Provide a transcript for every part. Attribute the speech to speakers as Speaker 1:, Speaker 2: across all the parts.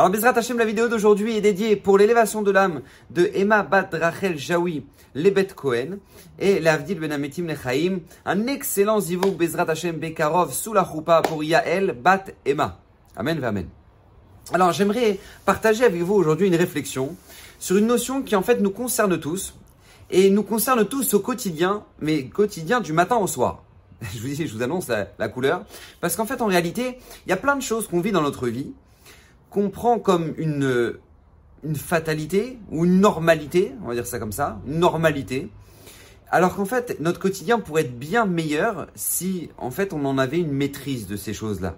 Speaker 1: Alors, Bezrat Hashem, la vidéo d'aujourd'hui est dédiée pour l'élévation de l'âme de Emma Bat Rachel Jaoui, Lebet Cohen, et l'Avdil Ben Ametim Lechaim, un excellent zivou Bezrat Hashem Bekarov sous la choupa pour Yael Bat Emma. Amen, amen. Alors, j'aimerais partager avec vous aujourd'hui une réflexion sur une notion qui en fait nous concerne tous, et nous concerne tous au quotidien, mais quotidien du matin au soir. Je vous dis, je vous annonce la couleur, parce qu'en fait, en réalité, il y a plein de choses qu'on vit dans notre vie, qu'on prend comme une, une fatalité ou une normalité, on va dire ça comme ça, une normalité, alors qu'en fait, notre quotidien pourrait être bien meilleur si, en fait, on en avait une maîtrise de ces choses-là.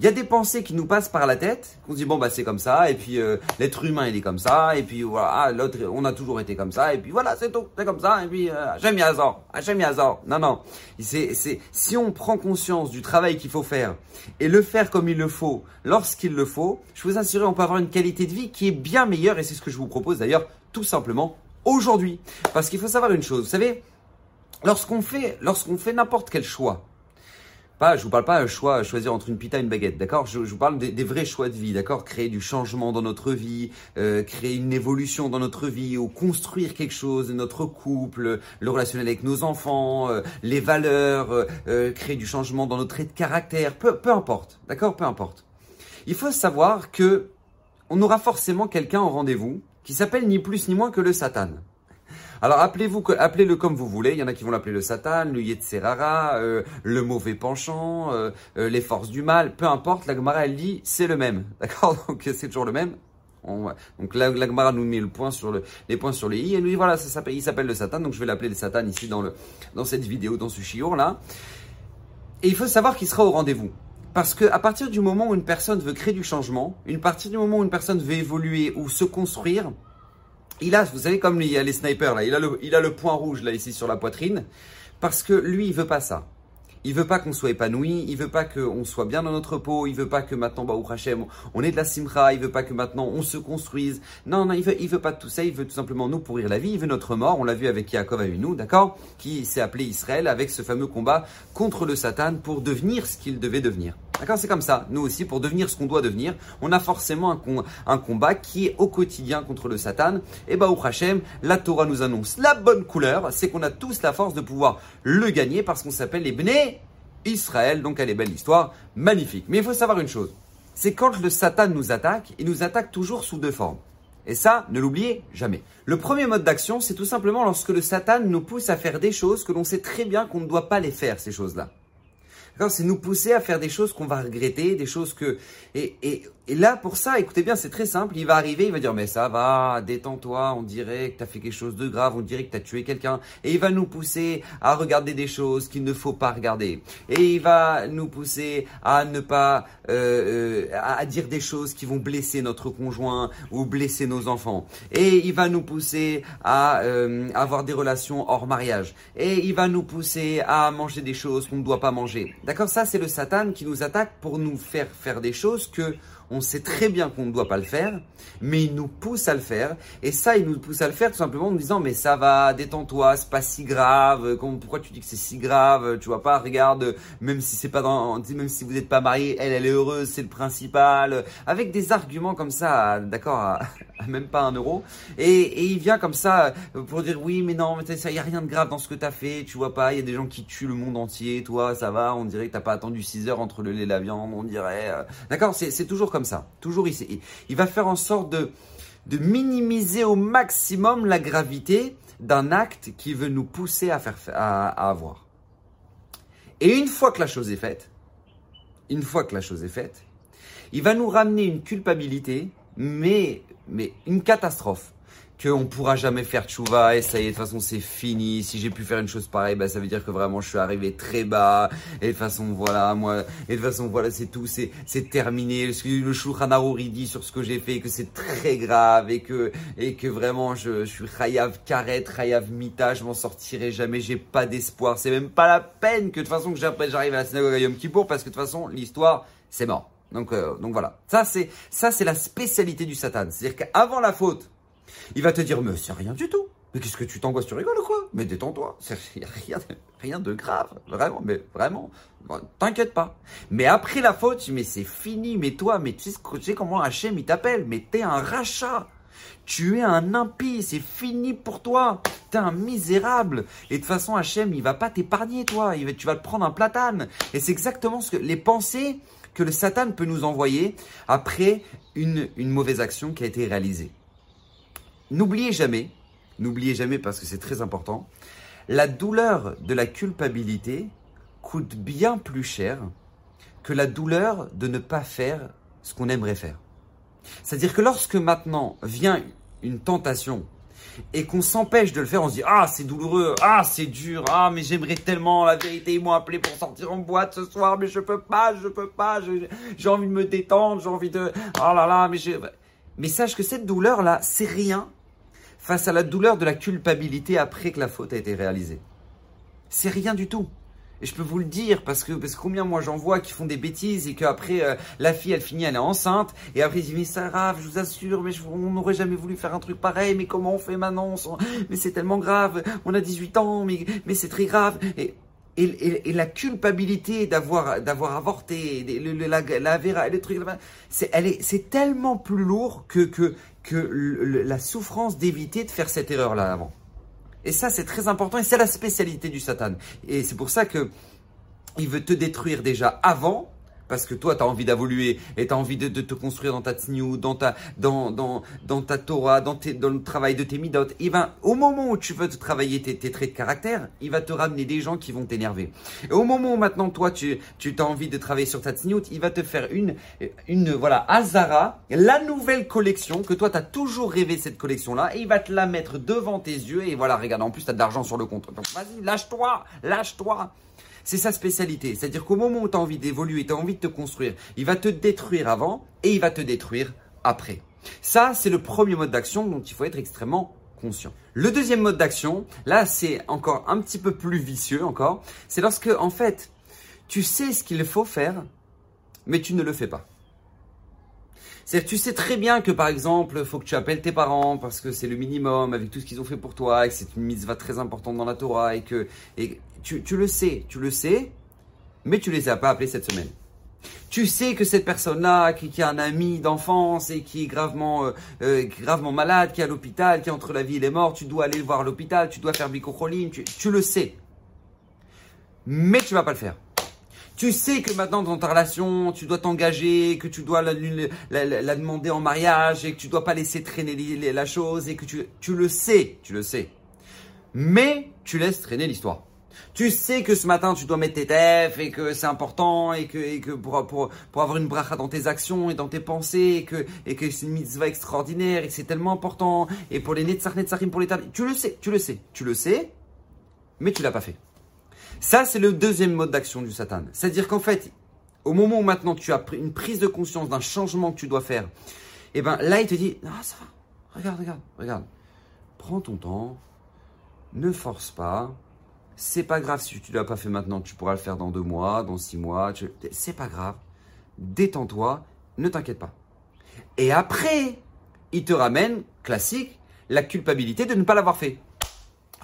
Speaker 1: Il y a des pensées qui nous passent par la tête, qu'on se dit bon bah c'est comme ça, et puis euh, l'être humain il est comme ça, et puis voilà, ah, l'autre on a toujours été comme ça, et puis voilà c'est tout, c'est comme ça, et puis euh, Hachem Yazor, Hachem Yazor. Non non, c'est c'est si on prend conscience du travail qu'il faut faire et le faire comme il le faut, lorsqu'il le faut, je vous assure on peut avoir une qualité de vie qui est bien meilleure, et c'est ce que je vous propose d'ailleurs tout simplement aujourd'hui, parce qu'il faut savoir une chose, vous savez, lorsqu'on fait lorsqu'on fait n'importe quel choix pas, je vous parle pas un choix, choisir entre une pita et une baguette, d'accord? Je, vous parle des, vrais choix de vie, d'accord? Créer du changement dans notre vie, euh, créer une évolution dans notre vie, ou construire quelque chose, notre couple, le relationnel avec nos enfants, euh, les valeurs, euh, créer du changement dans notre trait de caractère, peu, peu importe, d'accord? Peu importe. Il faut savoir que on aura forcément quelqu'un au rendez-vous qui s'appelle ni plus ni moins que le Satan. Alors appelez-vous, appelez-le comme vous voulez. Il y en a qui vont l'appeler le Satan, le Yetzerara, euh, le mauvais penchant, euh, euh, les forces du mal. Peu importe, la Gemara elle dit c'est le même, d'accord? Donc c'est toujours le même. On, donc la, la Gemara nous met le point sur le, les points sur les i et nous dit voilà, il s'appelle le Satan. Donc je vais l'appeler le Satan ici dans cette vidéo, dans ce chiot là. Et il faut savoir qu'il sera au rendez-vous. Parce que à partir du moment où une personne veut créer du changement, une partie du moment où une personne veut évoluer ou se construire, il a, vous savez, comme il y a les snipers là, il a le, point rouge là ici sur la poitrine, parce que lui, il veut pas ça. Il veut pas qu'on soit épanoui, il veut pas qu'on soit bien dans notre peau, il veut pas que maintenant, bah, Hashem, on est de la simcha, il veut pas que maintenant on se construise. Non, non, il veut, veut pas tout ça, il veut tout simplement nous pourrir la vie, il veut notre mort. On l'a vu avec Yaakov nous, d'accord Qui s'est appelé Israël avec ce fameux combat contre le Satan pour devenir ce qu'il devait devenir. D'accord C'est comme ça. Nous aussi, pour devenir ce qu'on doit devenir, on a forcément un, combat qui est au quotidien contre le Satan. Et bah, au Hashem, la Torah nous annonce la bonne couleur, c'est qu'on a tous la force de pouvoir le gagner parce qu'on s'appelle les Bnei Israël. Donc, elle est belle l'histoire, magnifique. Mais il faut savoir une chose, c'est quand le Satan nous attaque, il nous attaque toujours sous deux formes. Et ça, ne l'oubliez jamais. Le premier mode d'action, c'est tout simplement lorsque le Satan nous pousse à faire des choses que l'on sait très bien qu'on ne doit pas les faire, ces choses-là. C'est nous pousser à faire des choses qu'on va regretter, des choses que... Et, et, et là, pour ça, écoutez bien, c'est très simple. Il va arriver, il va dire, mais ça va, détends-toi, on dirait que tu as fait quelque chose de grave, on dirait que tu as tué quelqu'un. Et il va nous pousser à regarder des choses qu'il ne faut pas regarder. Et il va nous pousser à ne pas... Euh, euh, à dire des choses qui vont blesser notre conjoint ou blesser nos enfants. Et il va nous pousser à euh, avoir des relations hors mariage. Et il va nous pousser à manger des choses qu'on ne doit pas manger. D'accord? Ça, c'est le Satan qui nous attaque pour nous faire faire des choses que on sait très bien qu'on ne doit pas le faire, mais il nous pousse à le faire. Et ça, il nous pousse à le faire tout simplement en nous disant, mais ça va, détends-toi, c'est pas si grave. Pourquoi tu dis que c'est si grave? Tu vois pas Regarde, même si c'est pas dans, même si vous n'êtes pas marié, elle, elle est heureuse, c'est le principal. Avec des arguments comme ça, d'accord, à, même pas un euro. Et, il vient comme ça pour dire, oui, mais non, mais ça, y a rien de grave dans ce que t'as fait. Tu vois pas Il y a des gens qui tuent le monde entier. Toi, ça va On dirait que t'as pas attendu 6 heures entre le lait et la viande. On dirait, d'accord C'est toujours comme ça. Toujours ici. Il va faire en sorte de, de minimiser au maximum la gravité d'un acte qui veut nous pousser à, faire, à, à avoir. Et une fois que la chose est faite, une fois que la chose est faite, il va nous ramener une culpabilité, mais, mais une catastrophe qu'on pourra jamais faire tchouva et ça y est, de toute façon c'est fini. Si j'ai pu faire une chose pareille, bah, ça veut dire que vraiment je suis arrivé très bas. Et de toute façon, voilà, moi, et de toute façon, voilà, c'est tout, c'est, c'est terminé. Le, le dit sur ce que j'ai fait, que c'est très grave et que, et que vraiment je, je suis Chayav Karet, Chayav Mita, je m'en sortirai jamais, j'ai pas d'espoir. C'est même pas la peine que de toute façon que j'arrive à la synagogue à Yom Kippour parce que de toute façon, l'histoire, c'est mort. Donc, euh, donc voilà. Ça, c'est, ça, c'est la spécialité du Satan. C'est-à-dire qu'avant la faute, il va te dire, mais c'est rien du tout. Mais qu'est-ce que tu t'angoisses Tu rigoles ou quoi? Mais détends-toi. Il n'y a rien, rien de grave. Vraiment, mais vraiment. T'inquiète pas. Mais après la faute, mais c'est fini. Mais toi, mais tu sais, tu sais comment Hachem il t'appelle? Mais t'es un rachat. Tu es un impie, c'est fini pour toi. T'es un misérable. Et de toute façon, Hachem, il va pas t'épargner, toi. Tu vas te prendre un platane. Et c'est exactement ce que les pensées que le Satan peut nous envoyer après une, une mauvaise action qui a été réalisée. N'oubliez jamais, n'oubliez jamais parce que c'est très important, la douleur de la culpabilité coûte bien plus cher que la douleur de ne pas faire ce qu'on aimerait faire. C'est-à-dire que lorsque maintenant vient une tentation et qu'on s'empêche de le faire, on se dit ah c'est douloureux, ah c'est dur, ah mais j'aimerais tellement la vérité ils m'ont appelé pour sortir en boîte ce soir mais je peux pas, je peux pas, j'ai envie de me détendre, j'ai envie de oh là là mais mais sache que cette douleur là c'est rien face à la douleur de la culpabilité après que la faute a été réalisée. C'est rien du tout. Et je peux vous le dire parce que parce combien moi j'en vois qui font des bêtises et qu'après euh, la fille elle finit elle est enceinte et après ils disent mais c'est grave je vous assure mais on n'aurait jamais voulu faire un truc pareil mais comment on fait maintenant mais c'est tellement grave on a 18 ans mais mais c'est très grave et et, et, la culpabilité d'avoir d'avoir avorté, le, la, la trucs, c'est elle est c'est tellement plus lourd que que que la souffrance d'éviter de faire cette erreur là avant. Et ça, c'est très important et c'est la spécialité du Satan. Et c'est pour ça que il veut te détruire déjà avant parce que toi, tu as envie d'évoluer et tu as envie de, te construire dans ta tsniou, dans ta, dans, dans, dans ta Torah, dans, dans le travail de tes midot. Il va, au moment où tu veux te travailler tes, traits de caractère, il va te ramener des gens qui vont t'énerver. Et au moment où maintenant, toi, tu, tu as envie de travailler sur ta tsniout, il va te faire une, une, voilà, Azara, la nouvelle collection, que toi, tu as toujours rêvé cette collection-là, et il va te la mettre devant tes yeux, et voilà, regarde, en plus, tu as de l'argent sur le compte. Donc, vas-y, lâche-toi, lâche-toi. C'est sa spécialité. C'est-à-dire qu'au moment où tu as envie d'évoluer, tu as envie de te construire, il va te détruire avant et il va te détruire après. Ça, c'est le premier mode d'action dont il faut être extrêmement conscient. Le deuxième mode d'action, là, c'est encore un petit peu plus vicieux encore. C'est lorsque, en fait, tu sais ce qu'il faut faire, mais tu ne le fais pas. C'est tu sais très bien que par exemple, faut que tu appelles tes parents parce que c'est le minimum avec tout ce qu'ils ont fait pour toi et que c'est une mitzvah très importante dans la Torah et que et tu, le sais, tu le sais, mais tu les as pas appelés cette semaine. Tu sais que cette personne-là, qui, a un ami d'enfance et qui est gravement, euh, euh, gravement malade, qui est à l'hôpital, qui est entre la vie et les morts, tu dois aller voir l'hôpital, tu dois faire bicocholine, tu, tu le sais. Mais tu vas pas le faire. Tu sais que maintenant dans ta relation, tu dois t'engager, que tu dois la, demander en mariage et que tu dois pas laisser traîner la chose et que tu, tu le sais, tu le sais. Mais tu laisses traîner l'histoire. Tu sais que ce matin tu dois mettre tes tefs et que c'est important et que, pour, avoir une bracha dans tes actions et dans tes pensées et que, et que c'est une mitzvah extraordinaire et que c'est tellement important et pour les netzach netzarim pour les Tu le sais, tu le sais, tu le sais, mais tu l'as pas fait. Ça, c'est le deuxième mode d'action du Satan. C'est-à-dire qu'en fait, au moment où maintenant tu as une prise de conscience d'un changement que tu dois faire, et eh ben là, il te dit, ah, ça va, regarde, regarde, regarde. Prends ton temps, ne force pas, c'est pas grave si tu l'as pas fait maintenant, tu pourras le faire dans deux mois, dans six mois. C'est pas grave. Détends-toi, ne t'inquiète pas. Et après, il te ramène, classique, la culpabilité de ne pas l'avoir fait.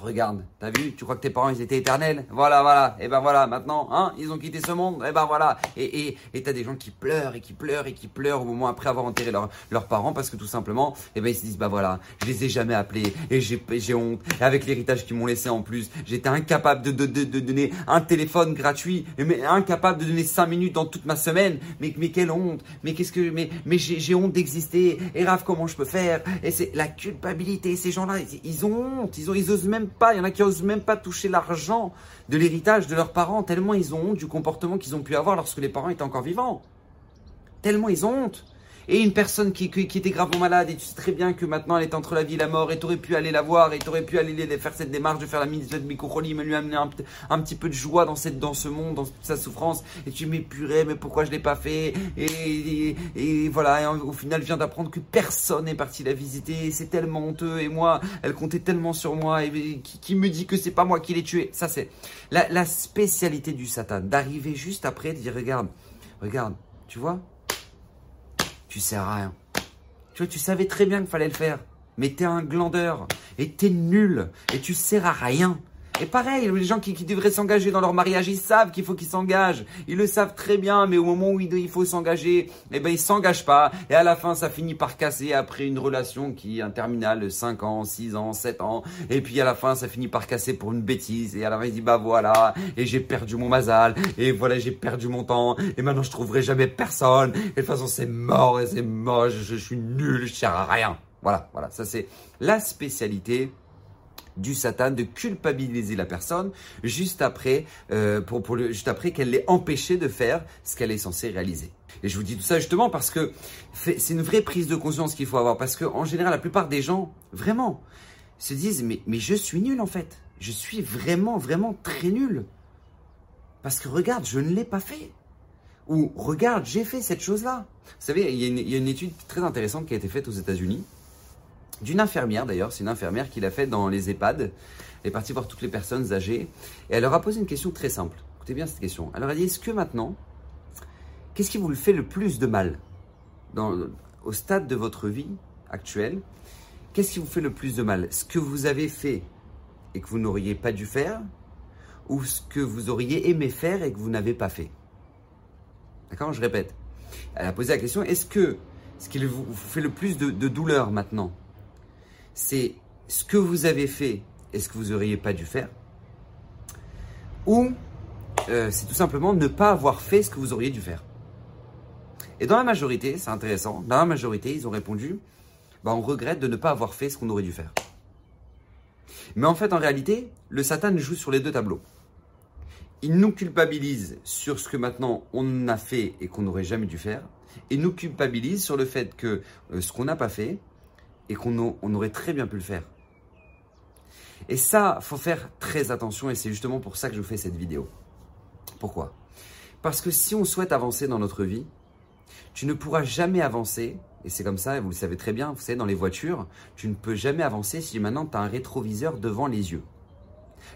Speaker 1: Regarde, t'as vu, tu crois que tes parents ils étaient éternels Voilà, voilà, et ben voilà, maintenant, hein, ils ont quitté ce monde, et ben voilà. Et et t'as des gens qui pleurent et qui pleurent et qui pleurent au moment après avoir enterré leurs parents parce que tout simplement, et ben ils se disent bah voilà, je les ai jamais appelés et j'ai honte. Et avec l'héritage qu'ils m'ont laissé en plus, j'étais incapable de, de, de, de, donner un téléphone gratuit, mais incapable de donner cinq minutes dans toute ma semaine. Mais mais quelle honte Mais qu'est-ce que mais mais j'ai honte d'exister. Et Raph, comment je peux faire? Et c'est la culpabilité. Ces gens-là, ils ont honte, ils ont ils osent même pas, il y en a qui osent même pas toucher l'argent de l'héritage de leurs parents, tellement ils ont honte du comportement qu'ils ont pu avoir lorsque les parents étaient encore vivants. Tellement ils ont honte et une personne qui, était gravement malade et tu sais très bien que maintenant elle est entre la vie et la mort et tu aurais pu aller la voir et tu aurais pu aller faire cette démarche de faire la mise de mais lui amener un, petit peu de joie dans ce monde dans sa souffrance. Et tu m'épurais mais pourquoi je l'ai pas fait? Et, voilà et au final vient d'apprendre que personne n'est parti la visiter c'est tellement honteux et moi elle comptait tellement sur moi et, qui, me dit que c'est pas moi qui l'ai tué ça c'est. La, la spécialité du Satan d'arriver juste après de dire regarde regarde tu vois? Tu sers à rien. Tu tu savais très bien qu'il fallait le faire. mais t'es un glandeur, et t'es nul, et tu sers à rien. Et pareil, les gens qui, devraient s'engager dans leur mariage, ils savent qu'il faut qu'ils s'engagent. Ils le savent très bien, mais au moment où il faut s'engager, eh ben, ils s'engagent pas. Et à la fin, ça finit par casser après une relation qui est interminable, 5 ans, 6 ans, 7 ans. Et puis à la fin, ça finit par casser pour une bêtise. Et à la fin, il dit, bah voilà, et j'ai perdu mon mazal. Et voilà, j'ai perdu mon temps. Et maintenant, je trouverai jamais personne. Et de toute façon, c'est mort, et c'est moche, je, je suis nul, je sers à rien. Voilà, voilà, ça c'est la spécialité du Satan de culpabiliser la personne juste après, euh, pour, juste après qu'elle l'ait empêché de faire ce qu'elle est censée réaliser. Et je vous dis tout ça justement parce que c'est une vraie prise de conscience qu'il faut avoir. Parce qu'en général, la plupart des gens, vraiment, se disent mais, mais je suis nul en fait. Je suis vraiment, vraiment très nul. Parce que regarde, je ne l'ai pas fait. Ou regarde, j'ai fait cette chose-là. Vous savez, il y, a une, étude très intéressante qui a été faite aux États-Unis d'une infirmière d'ailleurs, c'est une infirmière qui l'a fait dans les EHPAD. Elle est partie voir toutes les personnes âgées et elle leur a posé une question très simple. Écoutez bien cette question. Elle leur a dit Est-ce que maintenant, qu'est-ce qui vous le fait le plus de mal au stade de votre vie actuelle Qu'est-ce qui vous fait le plus de mal? Ce que vous avez fait et que vous n'auriez pas dû faire ou ce que vous auriez aimé faire et que vous n'avez pas fait? D'accord Je répète. Elle a posé la question Est-ce que ce qui vous fait le plus de douleur maintenant c'est ce que vous avez fait et ce que vous n'auriez pas dû faire, ou euh, c'est tout simplement ne pas avoir fait ce que vous auriez dû faire. Et dans la majorité, c'est intéressant, dans la majorité, ils ont répondu, bah, on regrette de ne pas avoir fait ce qu'on aurait dû faire. Mais en fait, en réalité, le Satan joue sur les deux tableaux. Il nous culpabilise sur ce que maintenant on a fait et qu'on n'aurait jamais dû faire, et nous culpabilise sur le fait que euh, ce qu'on n'a pas fait, et qu'on on aurait très bien pu le faire. Et ça, faut faire très attention et c'est justement pour ça que je vous fais cette vidéo. Pourquoi? Parce que si on souhaite avancer dans notre vie, tu ne pourras jamais avancer, et c'est comme ça, vous le savez très bien, vous savez, dans les voitures, tu ne peux jamais avancer si maintenant tu as un rétroviseur devant les yeux.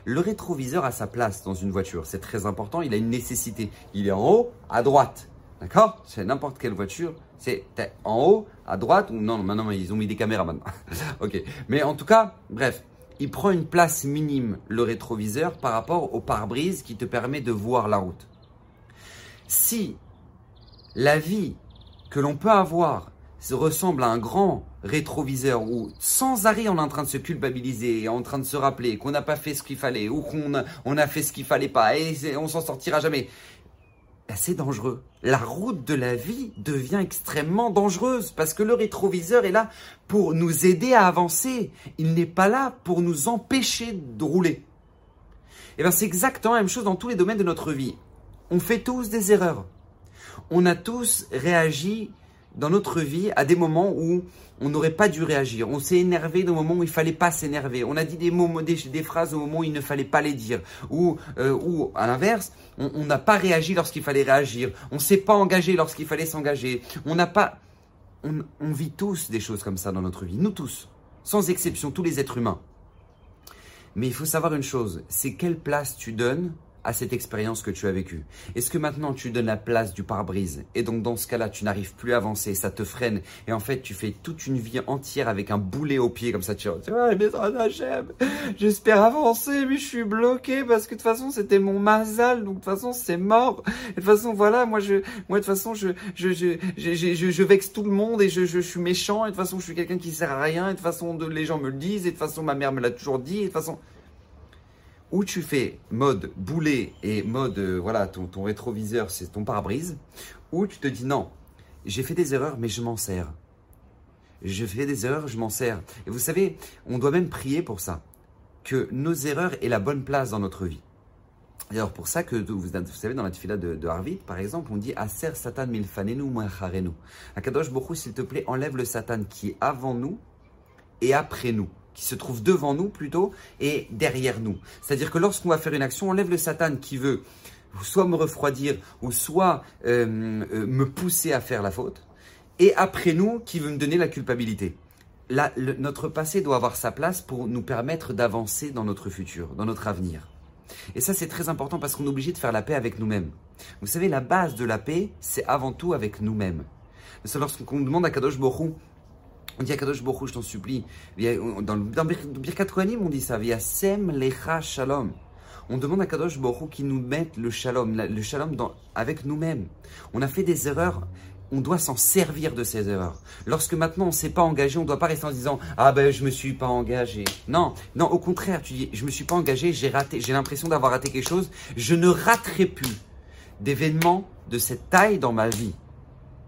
Speaker 1: Le rétroviseur a sa place dans une voiture, c'est très important, il a une nécessité. Il est en haut, à droite. D'accord? C'est n'importe quelle voiture, c'est en haut, à droite, ou non, maintenant ils ont mis des caméras maintenant. ok. Mais en tout cas, bref, il prend une place minime, le rétroviseur, par rapport au pare-brise qui te permet de voir la route. Si la vie que l'on peut avoir se ressemble à un grand rétroviseur où sans arrêt on est en train de se culpabiliser, en train de se rappeler qu'on n'a pas fait ce qu'il fallait ou qu'on a, on a fait ce qu'il fallait pas et on s'en sortira jamais c'est dangereux. La route de la vie devient extrêmement dangereuse parce que le rétroviseur est là pour nous aider à avancer. Il n'est pas là pour nous empêcher de rouler. Et eh bien c'est exactement la même chose dans tous les domaines de notre vie. On fait tous des erreurs. On a tous réagi dans notre vie à des moments où on n'aurait pas dû réagir. On s'est énervé au moment où il fallait pas s'énerver. On a dit des mots, des, phrases au moment où il ne fallait pas les dire. Ou, euh, ou à l'inverse, on n'a pas réagi lorsqu'il fallait réagir. On s'est pas engagé lorsqu'il fallait s'engager. On n'a pas. On vit tous des choses comme ça dans notre vie. Nous tous, sans exception, tous les êtres humains. Mais il faut savoir une chose, c'est quelle place tu donnes à cette expérience que tu as vécue Est-ce que maintenant tu donnes la place du pare-brise et donc dans ce cas-là tu n'arrives plus à avancer, ça te freine et en fait tu fais toute une vie entière avec un boulet au pied comme ça tu vois, j'espère avancer mais je suis bloqué parce que de toute façon c'était mon mazal donc de toute façon c'est mort. de toute façon voilà moi je moi de toute façon je je je je, je, vexe tout le monde et je, je, suis méchant et de toute façon je suis quelqu'un qui sert à rien et de toute façon les gens me le disent et de toute façon ma mère me l'a toujours dit et de toute façon où tu fais mode boulet et mode, euh, voilà, ton, ton rétroviseur, c'est ton pare-brise, ou tu te dis non, j'ai fait des erreurs, mais je m'en sers. Je fais des erreurs, je m'en sers. Et vous savez, on doit même prier pour ça, que nos erreurs aient la bonne place dans notre vie. Alors pour ça que vous, savez dans la tefila de, de par exemple, on dit Aser Satan milfanenu moacharenu. Akadosh Bokhu, s'il te plaît, enlève le Satan qui est avant nous et après nous qui se trouve devant nous plutôt et derrière nous. C'est-à-dire que lorsqu'on va faire une action, on lève le Satan qui veut soit me refroidir ou soit euh, euh, me pousser à faire la faute, et après nous qui veut me donner la culpabilité. Là, notre passé doit avoir sa place pour nous permettre d'avancer dans notre futur, dans notre avenir. Et ça, c'est très important parce qu'on est obligé de faire la paix avec nous-mêmes. Vous savez, la base de la paix, c'est avant tout avec nous-mêmes. C'est lorsqu'on demande à Kadosh Borou On dit à Kadosh Baruch je t'en supplie. Dans, Birkat Kohanim, on dit ça. Via Sem Lecha Shalom. On demande à Kadosh Baruch qu'il nous mette le shalom, le shalom avec nous-mêmes. On a fait des erreurs on doit s'en servir de ces erreurs. Lorsque maintenant on ne s'est pas engagé, on ne doit pas rester en disant ah ben je me suis pas engagé. Non, non, au contraire, tu dis je me suis pas engagé, j'ai raté, j'ai l'impression d'avoir raté quelque chose. Je ne raterai plus d'événements de cette taille dans ma vie.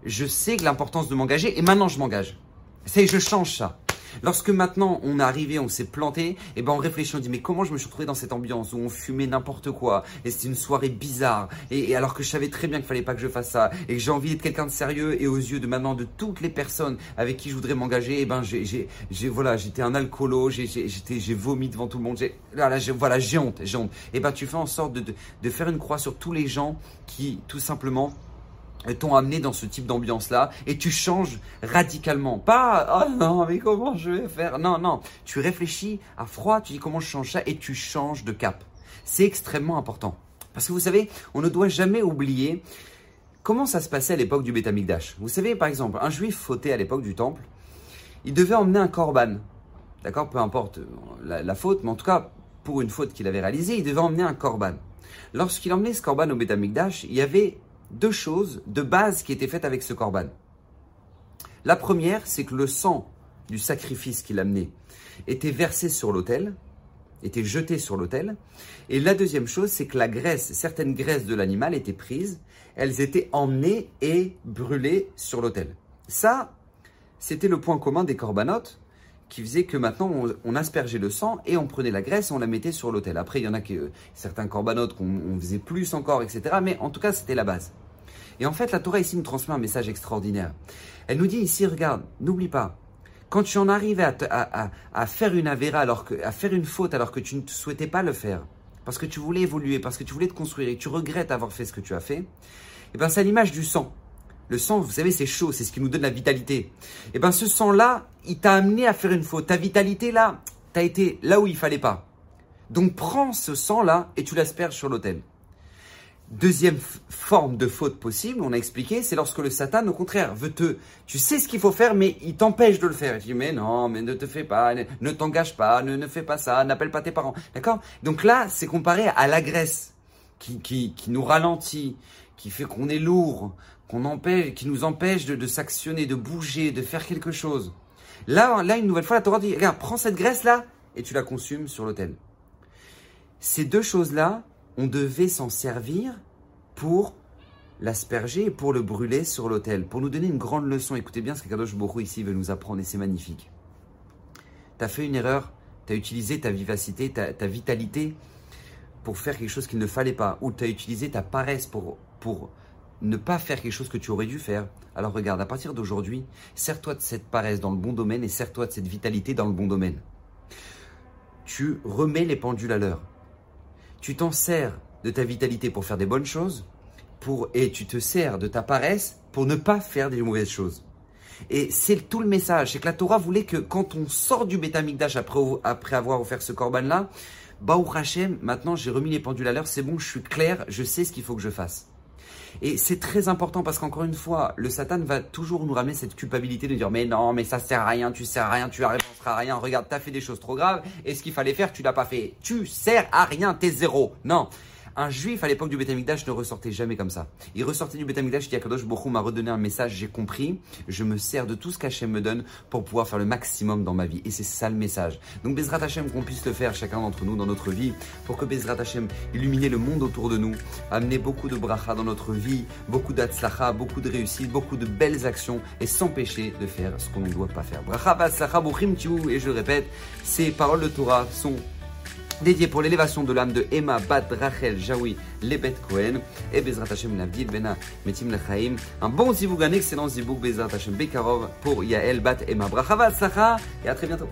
Speaker 1: Je sais l'importance de m'engager et maintenant je m'engage. C'est je change ça. Lorsque maintenant on est arrivé, on s'est planté, et eh ben on réfléchit, on dit mais comment je me suis retrouvé dans cette ambiance où on fumait n'importe quoi et c'était une soirée bizarre et, alors que je savais très bien qu'il fallait pas que je fasse ça et que j'ai envie d'être quelqu'un de sérieux et aux yeux de maintenant de toutes les personnes avec qui je voudrais m'engager, et eh ben j'ai j'ai voilà j'étais un alcoolo, j'ai j'étais j'ai vomi devant tout le monde, j'ai voilà j'ai voilà j'ai honte, j'ai honte. Et eh ben tu fais en sorte de, de, de faire une croix sur tous les gens qui tout simplement t'ont amené dans ce type d'ambiance-là et tu changes radicalement. Pas, oh non, mais comment je vais faire? Non, non. Tu réfléchis à froid, tu dis comment je change ça et tu changes de cap. C'est extrêmement important. Parce que vous savez, on ne doit jamais oublier comment ça se passait à l'époque du Betamikdash. Vous savez, par exemple, un juif fauté à l'époque du temple, il devait emmener un korban. D'accord? Peu importe la, faute, mais en tout cas, pour une faute qu'il avait réalisée, il devait emmener un korban. Lorsqu'il emmenait ce korban au Betamikdash, il y avait deux choses de base qui étaient faites avec ce corban. La première, c'est que le sang du sacrifice qu'il amenait était versé sur l'autel, était jeté sur l'autel. Et la deuxième chose, c'est que la graisse, certaines graisses de l'animal étaient prises, elles étaient emmenées et brûlées sur l'autel. Ça, c'était le point commun des corbanotes qui faisait que maintenant on, aspergeait le sang et on prenait la graisse et on la mettait sur l'autel. Après, il y en a qui, euh, certains corbanotes qu'on faisait plus encore, etc. Mais en tout cas, c'était la base. Et en fait, la Torah ici nous transmet un message extraordinaire. Elle nous dit ici, regarde, n'oublie pas, quand tu en arrives à, faire une avéra, alors que, à faire une faute alors que tu ne souhaitais pas le faire, parce que tu voulais évoluer, parce que tu voulais te construire et tu regrettes avoir fait ce que tu as fait, et eh ben c'est l'image du sang. Le sang, vous savez, c'est chaud, c'est ce qui nous donne la vitalité. Et eh ben ce sang-là, il t'a amené à faire une faute. Ta vitalité là, t'as été là où il fallait pas. Donc prends ce sang-là et tu l'asperges sur l'autel. Deuxième forme de faute possible, on a expliqué, c'est lorsque le Satan, au contraire, veut te. Tu sais ce qu'il faut faire, mais il t'empêche de le faire. Il dit Mais non, mais ne te fais pas, ne, t'engage pas, ne, ne fais pas ça, n'appelle pas tes parents. D'accord? Donc là, c'est comparé à la graisse qui, qui, qui nous ralentit, qui fait qu'on est lourd, empêche, qui nous empêche de, de s'actionner, de bouger, de faire quelque chose. Là, là, une nouvelle fois, la Torah dit Regarde, prends cette graisse-là et tu la consumes sur l'autel. Ces deux choses-là, on devait s'en servir pour l'asperger et pour le brûler sur l'autel, pour nous donner une grande leçon. Écoutez bien ce que Kadosh Borou ici veut nous apprendre et c'est magnifique. Tu as fait une erreur, tu as utilisé ta vivacité, ta, vitalité pour faire quelque chose qu'il ne fallait pas, ou tu as utilisé ta paresse pour, pour ne pas faire quelque chose que tu aurais dû faire. Alors regarde, à partir d'aujourd'hui, sers-toi de cette paresse dans le bon domaine et sers-toi de cette vitalité dans le bon domaine. Tu remets les pendules à l'heure tu t'en sers de ta vitalité pour faire des bonnes choses, pour, et tu te sers de ta paresse pour ne pas faire des mauvaises choses. Et c'est tout le message, c'est que la Torah voulait que quand on sort du Betamikdash après, après avoir offert ce korban-là, Baou Hashem, maintenant j'ai remis les pendules à l'heure, c'est bon, je suis clair, je sais ce qu'il faut que je fasse. Et c'est très important parce qu'encore une fois, le Satan va toujours nous ramener cette culpabilité de dire mais non, mais ça sert à rien, tu sers à rien, tu arriveras à rien, regarde, t'as fait des choses trop graves et ce qu'il fallait faire, tu l'as pas fait. Tu sers à rien, t'es zéro. Non. Un juif à l'époque du Betamikdash ne ressortait jamais comme ça. Il ressortait du Betamikdash, dit Akadosh Bochum m'a redonné un message, j'ai compris, je me sers de tout ce qu'Hachem me donne pour pouvoir faire le maximum dans ma vie. Et c'est ça le message. Donc Bezrat Hachem, qu'on puisse le faire chacun d'entre nous dans notre vie, pour que Bezrat Hachem illumine le monde autour de nous, amener beaucoup de bracha dans notre vie, beaucoup d'atzlacha, beaucoup de réussite, beaucoup de belles actions et s'empêcher de faire ce qu'on ne doit pas faire. Bracha, batzlacha, et je le répète, ces paroles de Torah sont dédié pour l'élévation de l'âme de Emma Bat Rachel Jaoui Lebet Cohen et Bezrat Hashem Navdil Bena Metim Lechaim. Un bon ziboug, un excellent ziboug Bezrat Hashem Bekarov pour Yael Bat Emma Brachava Sacha et à très bientôt.